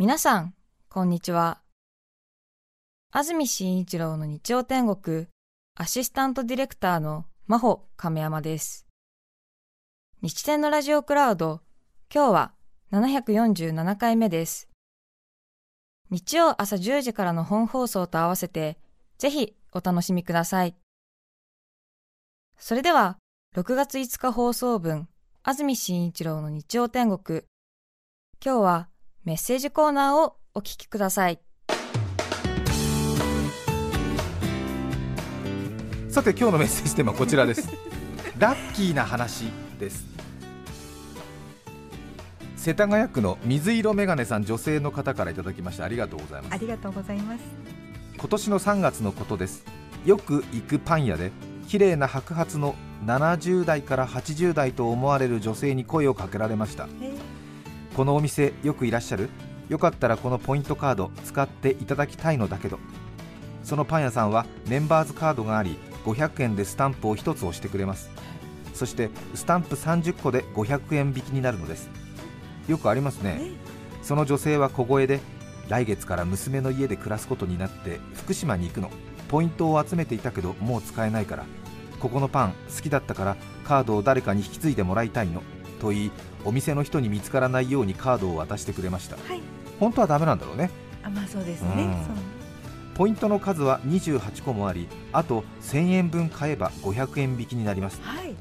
皆さん、こんにちは。安住紳一郎の日曜天国、アシスタントディレクターの真帆亀山です。日天のラジオクラウド、今日は747回目です。日曜朝10時からの本放送と合わせて、ぜひお楽しみください。それでは、6月5日放送分、安住紳一郎の日曜天国。今日はメッセージコーナーをお聞きください。さて今日のメッセージテーマはこちらです。ラッキーな話です。世田谷区の水色メガネさん女性の方からいただきましてありがとうございます。ありがとうございます。今年の3月のことです。よく行くパン屋で綺麗な白髪の70代から80代と思われる女性に声をかけられましたこのお店よくいらっしゃる？よかったらこのポイントカード使っていただきたいのだけど。そのパン屋さんはメンバーズカードがあり500円でスタンプを1つ押してくれます。そしてスタンプ30個で500円引きになるのです。よくありますね。その女性は小声で来月から娘の家で暮らすことになって福島に行くの。ポイントを集めていたけどもう使えないから。ここのパン好きだったからカードを誰かに引き継いでもらいたいのと言いお店の人に見つからないようにカードを渡してくれました、はい、本当はダメなんだろうね。あまあそうですね、ポイントの数は28個もありあと1000円分買えば500円引きになります、はい、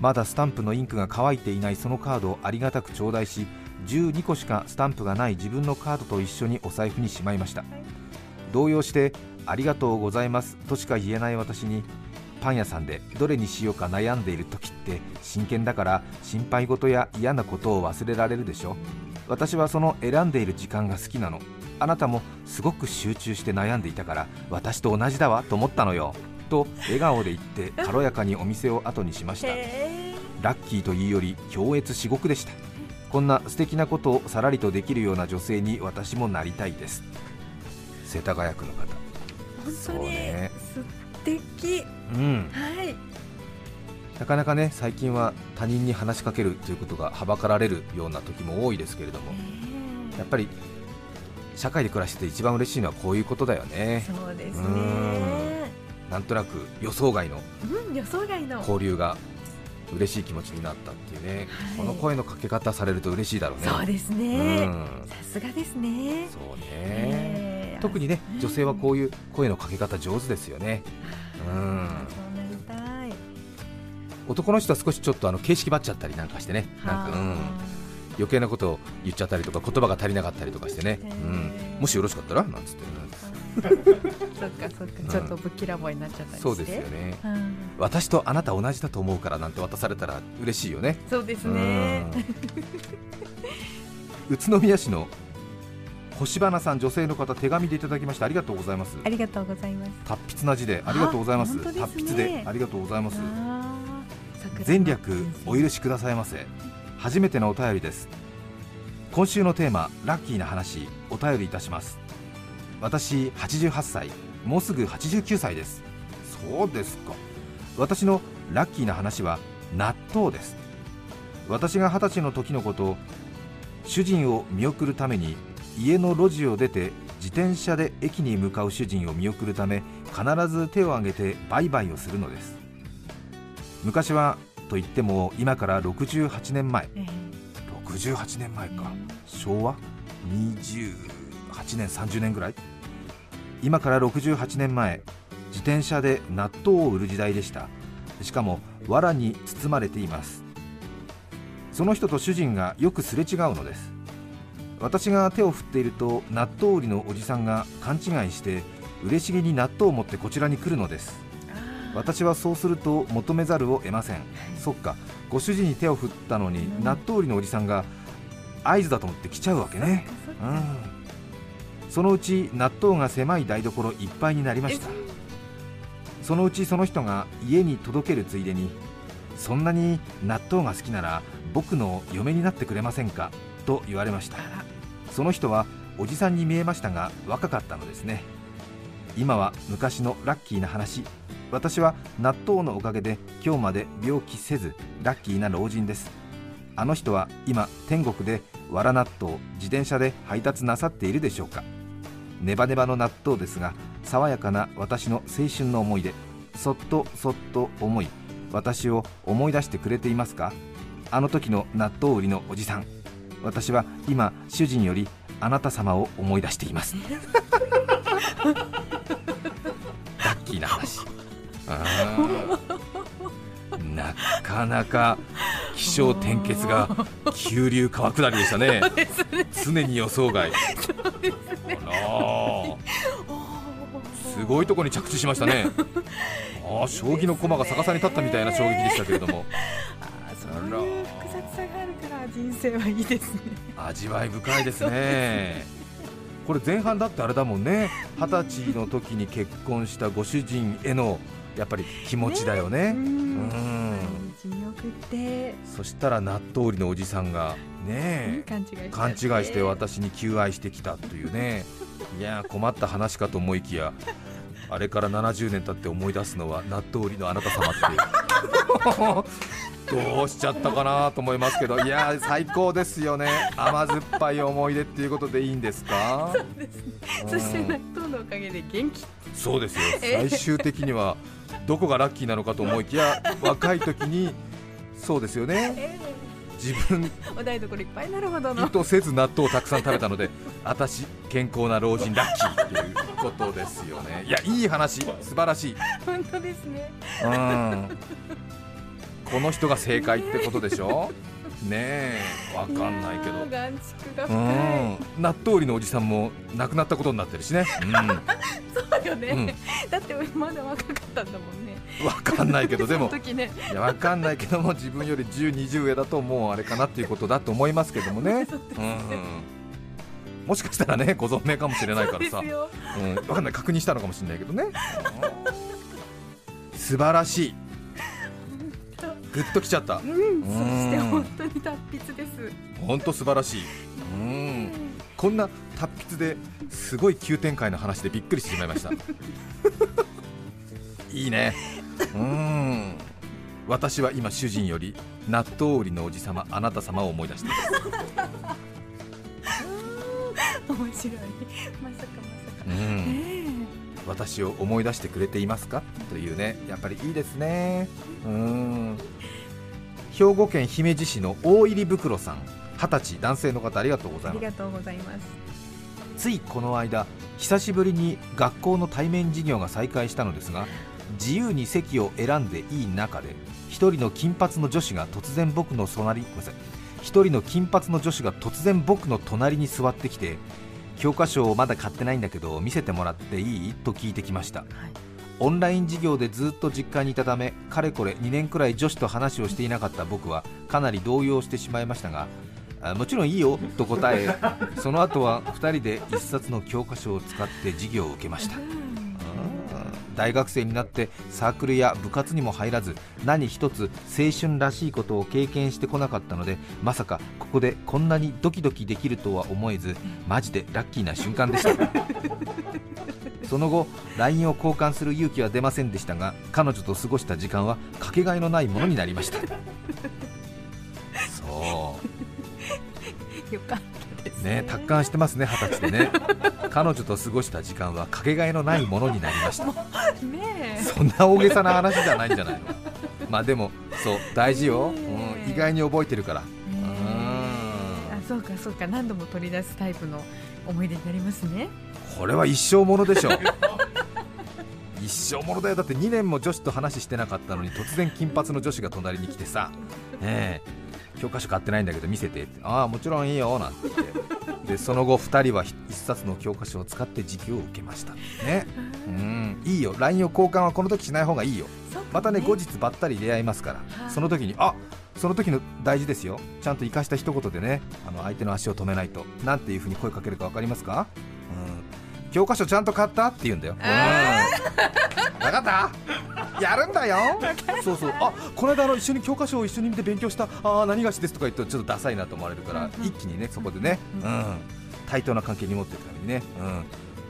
まだスタンプのインクが乾いていないそのカードをありがたく頂戴し12個しかスタンプがない自分のカードと一緒にお財布にしまいました、はい、動揺してありがとうございますとしか言えない私にパン屋さんでどれにしようか悩んでいる時って真剣だから心配事や嫌なことを忘れられるでしょ？私はその選んでいる時間が好きなの。あなたもすごく集中して悩んでいたから私と同じだわと思ったのよ。と笑顔で言って軽やかにお店を後にしました。ラッキーというより強烈至極でした。こんな素敵なことをさらりとできるような女性に私もなりたいです。世田谷区の方。本当に、ね、敵、うん、はい。なかなかね最近は他人に話しかけるということがはばかられるような時も多いですけれども、やっぱり社会で暮らして一番嬉しいのはこういうことだよね。そうですね。なんとなく予想外の交流が嬉しい気持ちになったっていうね、はい、この声のかけ方されると嬉しいだろうね。そうですね。さすがですね。そうね、特にね女性はこういう声のかけ方上手ですよね。うん。男の人は少しちょっとあの形式ばっちゃったりなんかしてね。なんかうん。余計なことを言っちゃったりとか言葉が足りなかったりとかしてね、うん、もしよろしかったら？なんつって。そっかそっか、ちょっとぶっきらぼうになっちゃったりそうですよね、うん、私とあなた同じだと思うからなんて渡されたら嬉しいよね。そうですね、宇都宮市の星花さん女性の方手紙でいただきましてありがとうございます。ありがとうございます。達筆な字でありがとうございます、ね、達筆でありがとうございます。前略お許しくださいませ。初めてのお便りです。今週のテーマラッキーな話お便りいたします。私88歳。もうすぐ89歳です。そうですか。私のラッキーな話は納豆です。私が20歳の時のこと主人を見送るために家の路地を出て自転車で駅に向かう主人を見送るため必ず手を挙げてバイバイをするのです。昔はといっても今から68年前、えー、68年前か、昭和？28年30年ぐらい？今から68年前。自転車で納豆を売る時代でした。しかも藁に包まれています。その人と主人がよくすれ違うのです私が手を振っていると納豆売りのおじさんが勘違いして嬉しげに納豆を持ってこちらに来るのです。私はそうすると求めざるを得ません。そっか。ご主人に手を振ったのに、納豆売りのおじさんが合図だと思って来ちゃうわけね。うん。そのうち納豆が狭い台所いっぱいになりました。そのうちその人が家に届けるついでにそんなに納豆が好きなら僕の嫁になってくれませんか？と言われましたその人はおじさんに見えましたが若かったのですね。今は昔のラッキーな話。私は納豆のおかげで今日まで病気せずラッキーな老人です。あの人は今天国でわら納豆自転車で配達なさっているでしょうか。ネバネバの納豆ですが爽やかな私の青春の思い出そっとそっと思い私を思い出してくれていますか。あの時の納豆売りのおじさん。私は今主人よりあなた様を思い出しています。ラッキーな話。なかなか気象転結が急流川下りでしたね。常に予想外。すごいところに着地しましたね。あ将棋の駒が逆さに立ったみたいな衝撃でしたけれども。人生はいいですね。味わい深いですね。これ前半だってあれだもんね。二十歳の時に結婚したご主人へのやっぱり気持ちだよね。うん。って。そしたら納豆売りのおじさんがね勘違いして。私に求愛してきたというね。いや困った話かと思いきやあれから70年経って思い出すのは納豆売りのあなた様って どうしちゃったかなと思いますけどいや最高ですよね。甘酸っぱい思い出っていうことでいいんですか？そうですね、そして納豆のおかげで元気。そうですよ、最終的にはどこがラッキーなのかと思いきや若い時にそうですよね、自分お台所いっぱいなるほどの。意図せず納豆をたくさん食べたので私健康な老人ラッキーっていうことですよね。いやいい話。素晴らしい。本当ですね。うんこの人が正解ってことでしょ？ねえわかんないけど。納豆売りのおじさんも亡くなったことになってるしね、うん、そうよね、うん、だってまだ若かったんだもんね。わかんないけどでも、ね、いやわかんないけども自分より10、20上だともうあれかなっていうことだと思いますけどもね。うんもしかしたらねご存命かもしれないからさ、うん、分かんない。確認したのかもしれないけどね。素晴らしいグッときちゃった、うん、そして本当に達筆です。本当素晴らしい。うん。こんな達筆ですごい急展開の話でびっくりしてしまいました。いいね。うん。私は今主人より納豆売りのおじさまあなた様を思い出しています。面白い。まさかまさか、うん、私を思い出してくれていますか？というねやっぱりいいですね。うん。兵庫県姫路市の大入袋さん。二十歳男性の方ありがとうございます。ありがとうございます。ついこの間久しぶりに学校の対面授業が再開したのですが自由に席を選んでいい中で一人の金髪の女子が突然僕の隣ごめんなさい。一人の金髪の女子が突然僕の隣に座ってきて教科書をまだ買ってないんだけど見せてもらっていい？と聞いてきました、はい、オンライン授業でずっと実家にいたためかれこれ2年くらい女子と話をしていなかった僕はかなり動揺してしまいましたがもちろんいいよと答え その後は2人で1冊の教科書を使って授業を受けました大学生になってサークルや部活にも入らず何一つ青春らしいことを経験してこなかったのでまさかここでこんなにドキドキできるとは思えずマジでラッキーな瞬間でした。その後 LINE を交換する勇気は出ませんでしたが彼女と過ごした時間はかけがえのないものになりました。そう。よかったです。ね達観してますね二十歳でね。彼女と過ごした時間はかけがえのないものになりましたねそんな大げさな話じゃないんじゃないの？まあでもそう大事よ、うん、意外に覚えてるから。あそうかそうか。何度も取り出すタイプの思い出になりますね。これは一生ものでしょ 一生ものだよ。だって2年も女子と話してなかったのに突然金髪の女子が隣に来てさ、ねえ教科書買ってないんだけど見せて。ああもちろんいいよ。なんて言ってでその後2人は1冊の教科書を使って授業を受けました。ね。うん。いいよ。LINE を交換はこの時しない方がいいよ、ね、またね後日ばったり出会いますから、その時にあその時の大事ですよ。ちゃんと生かした一言でねあの相手の足を止めないと。なんていう風に声かけるか分かりますか？うん教科書ちゃんと買った？って言うんだよ、うん、分かった？やるんだよ。そうそう。あこの間の一緒に教科書を一緒に見て勉強した。あ何がしですとか言ってちょっとダサいなと思われるから、一気にねそこでね、うん、対等な関係に持っていくためにね、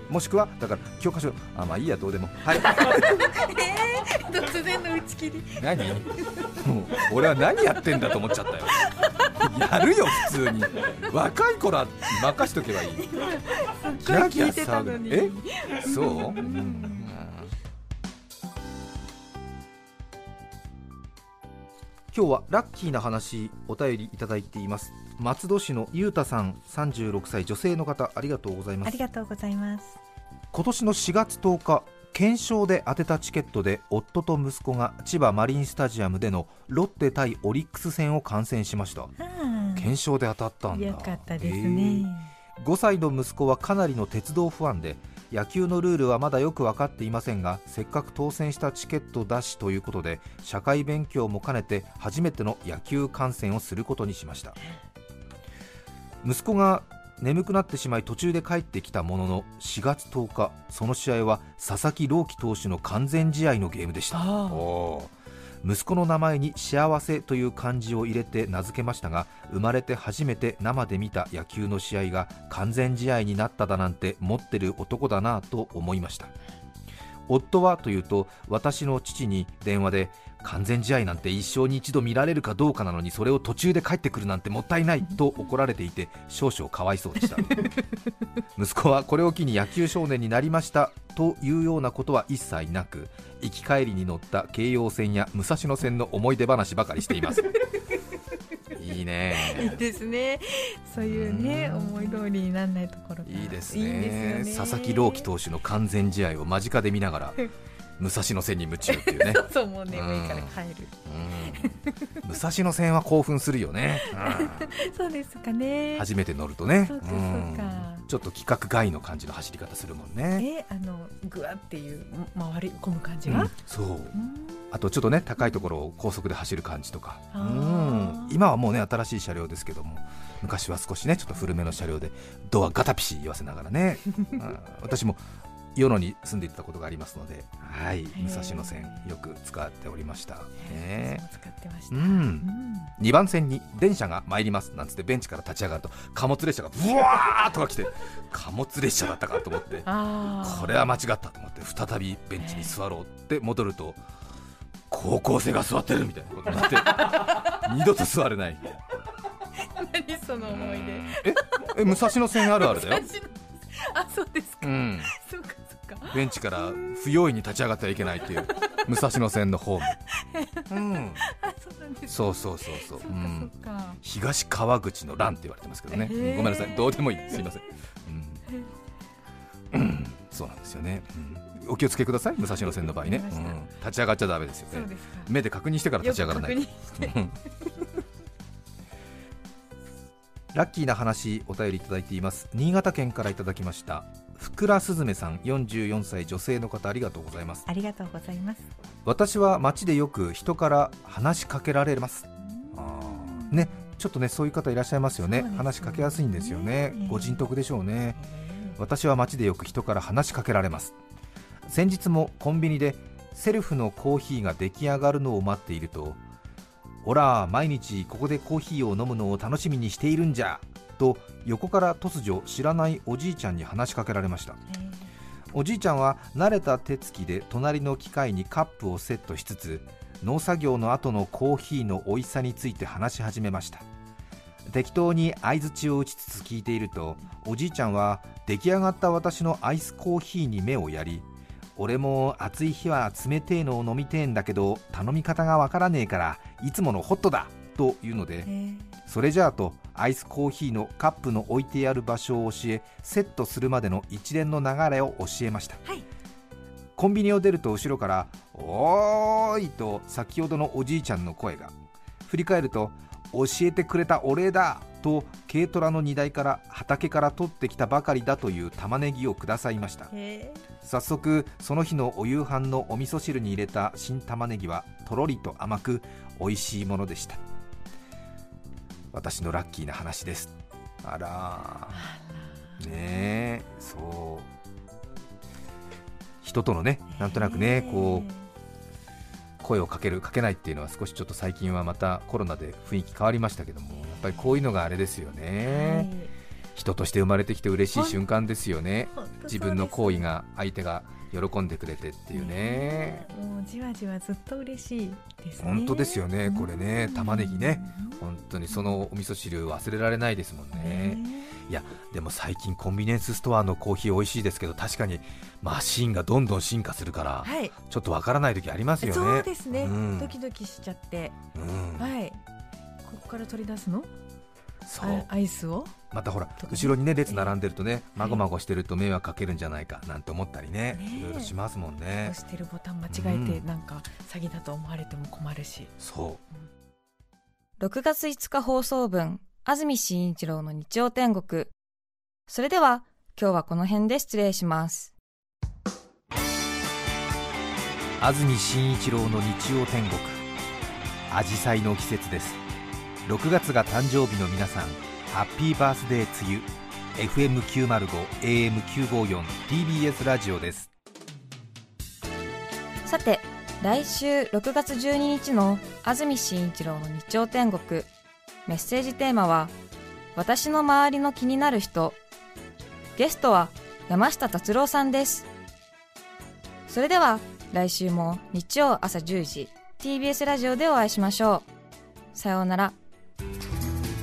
うん、もしくはだから教科書あまあいいやどうでも。はい、えー、突然の打ち切り。何？もう俺は何やってんだと思っちゃったよやるよ普通に。若い子ら任しとけばいい。ギャギャ騒ぐえ？そう、うん。今日はラッキーな話お便りいただいています。松戸市のゆうたさん36歳女性の方ありがとうございます。ありがとうございます。今年の4月10日検証で当てたチケットで夫と息子が千葉マリンスタジアムでのロッテ対オリックス戦を観戦しました。検証で当たったんだ。よかったですね、えー、5歳の息子はかなりの鉄道ファンで野球のルールはまだよく分かっていませんがせっかく当選したチケット出しということで社会勉強も兼ねて初めての野球観戦をすることにしました。息子が眠くなってしまい途中で帰ってきたものの4月10日その試合は佐々木朗希投手の完全試合のゲームでした。息子の名前に幸せという漢字を入れて名付けましたが生まれて初めて生で見た野球の試合が完全試合になっただなんて持ってる男だなと思いました。夫はというと私の父に電話で完全試合なんて一生に一度見られるかどうかなのにそれを途中で帰ってくるなんてもったいないと怒られていて少々かわいそうでした。息子はこれを機に野球少年になりましたというようなことは一切なく行き帰りに乗った京葉線や武蔵野線の思い出話ばかりしています。いいね。いいですね。そういうね思い通りにならないところいいですね、ね、佐々木朗希投手の完全試合を間近で見ながら 武蔵野線に夢中っていうね。そうもう眠いから帰る、うん、武蔵野線は興奮するよね、うん、そうですかね。初めて乗るとね。そうかちょっと規格外の感じの走り方するもんね。えあのぐわっていう回り込む感じが、うん、そう。あとちょっとね高いところを高速で走る感じとか。うん。今はもうね新しい車両ですけども昔は少しねちょっと古めの車両でドアガタピシ言わせながらね。私も与野に住んでいたことがありますので、はい、武蔵野線よく使っておりました。ね、使ってました。うん。二、番線に電車が参りますなんつってベンチから立ち上がると貨物列車がブワーとか来て貨物列車だったかと思ってこれは間違ったと思って再びベンチに座ろうって戻ると高校生が座ってるみたいなことになって 二度と座れない。何その思い出。え？え武蔵野線あるあるだよ。あそうですか。うん、そうか。ベンチから不用意に立ち上がってはいけないっていう 武蔵野線のホーム、うん、そうそうそうそう、う。ん、東川口の乱って言われてますけどね、ごめんなさい。どうでもいい。すいません、うん、そうなんですよね、お気をつけください。武蔵野線の場合ね、立ち上がっちゃだめですよね。目で確認してから立ち上がらない。ラッキーな話お便りいただいています。新潟県からいただきましたふくらすずめさん44歳女性の方ありがとうございます。ありがとうございます。私は街でよく人から話しかけられます。ねちょっとねそういう方いらっしゃいますよね、ね、話しかけやすいんですよね、えー、ご人徳でしょうね、えー、私は街でよく人から話しかけられます。先日もコンビニでセルフのコーヒーが出来上がるのを待っているとほら毎日ここでコーヒーを飲むのを楽しみにしているんじゃと横から突如知らないおじいちゃんに話しかけられました。おじいちゃんは慣れた手つきで隣の機械にカップをセットしつつ農作業の後のコーヒーの美味しさについて話し始めました。適当に相づちを打ちつつ聞いているとおじいちゃんは出来上がった私のアイスコーヒーに目をやり俺も暑い日は冷てえのを飲みてえんだけど頼み方がわからねえからいつものホットだというのでそれじゃあとアイスコーヒーのカップの置いてある場所を教えセットするまでの一連の流れを教えました、はい、コンビニを出ると後ろから「おーい!」と先ほどのおじいちゃんの声が振り返ると「教えてくれたお礼だ!」と軽トラの荷台から畑から取ってきたばかりだという玉ねぎをくださいました早速その日のお夕飯のお味噌汁に入れた新玉ねぎはとろりと甘く美味しいものでした私のラッキーな話です。あら。ねえ。そう。人とのねなんとなくねこう声をかけるかけないっていうのは少しちょっと最近はまたコロナで雰囲気変わりましたけどもやっぱりこういうのがあれですよね、はい、人として生まれてきて嬉しい瞬間ですよね。自分の行為が相手が喜んでくれてっていうね、もうじわじわずっと嬉しいですね。本当ですよねこれね。玉ねぎね。本当にそのお味噌汁忘れられないですもんね。いやでも最近コンビニエンスストアのコーヒー美味しいですけど確かにマシンがどんどん進化するから、はい、ちょっとわからない時ありますよね。そうですね、うん、ドキドキしちゃって、うん、はい。ここから取り出すの？アイスを？またほら後ろにね列並んでるとねまごまごしてると迷惑かけるんじゃないかなんて思ったりね。いろいろしますもんね押してるボタン間違えてなんか詐欺だと思われても困るし、そう。6月5日放送分安住紳一郎の日曜天国。それでは今日はこの辺で失礼します。安住紳一郎の日曜天国。紫陽花の季節です6月が誕生日の皆さんハッピーバースデーつゆ FM905 AM954 TBS ラジオです。さて来週6月12日の安住紳一郎の日曜天国。メッセージテーマは私の周りの気になる人。ゲストは山下達郎さんです。それでは来週も日曜朝10時 TBS ラジオでお会いしましょう。さようなら。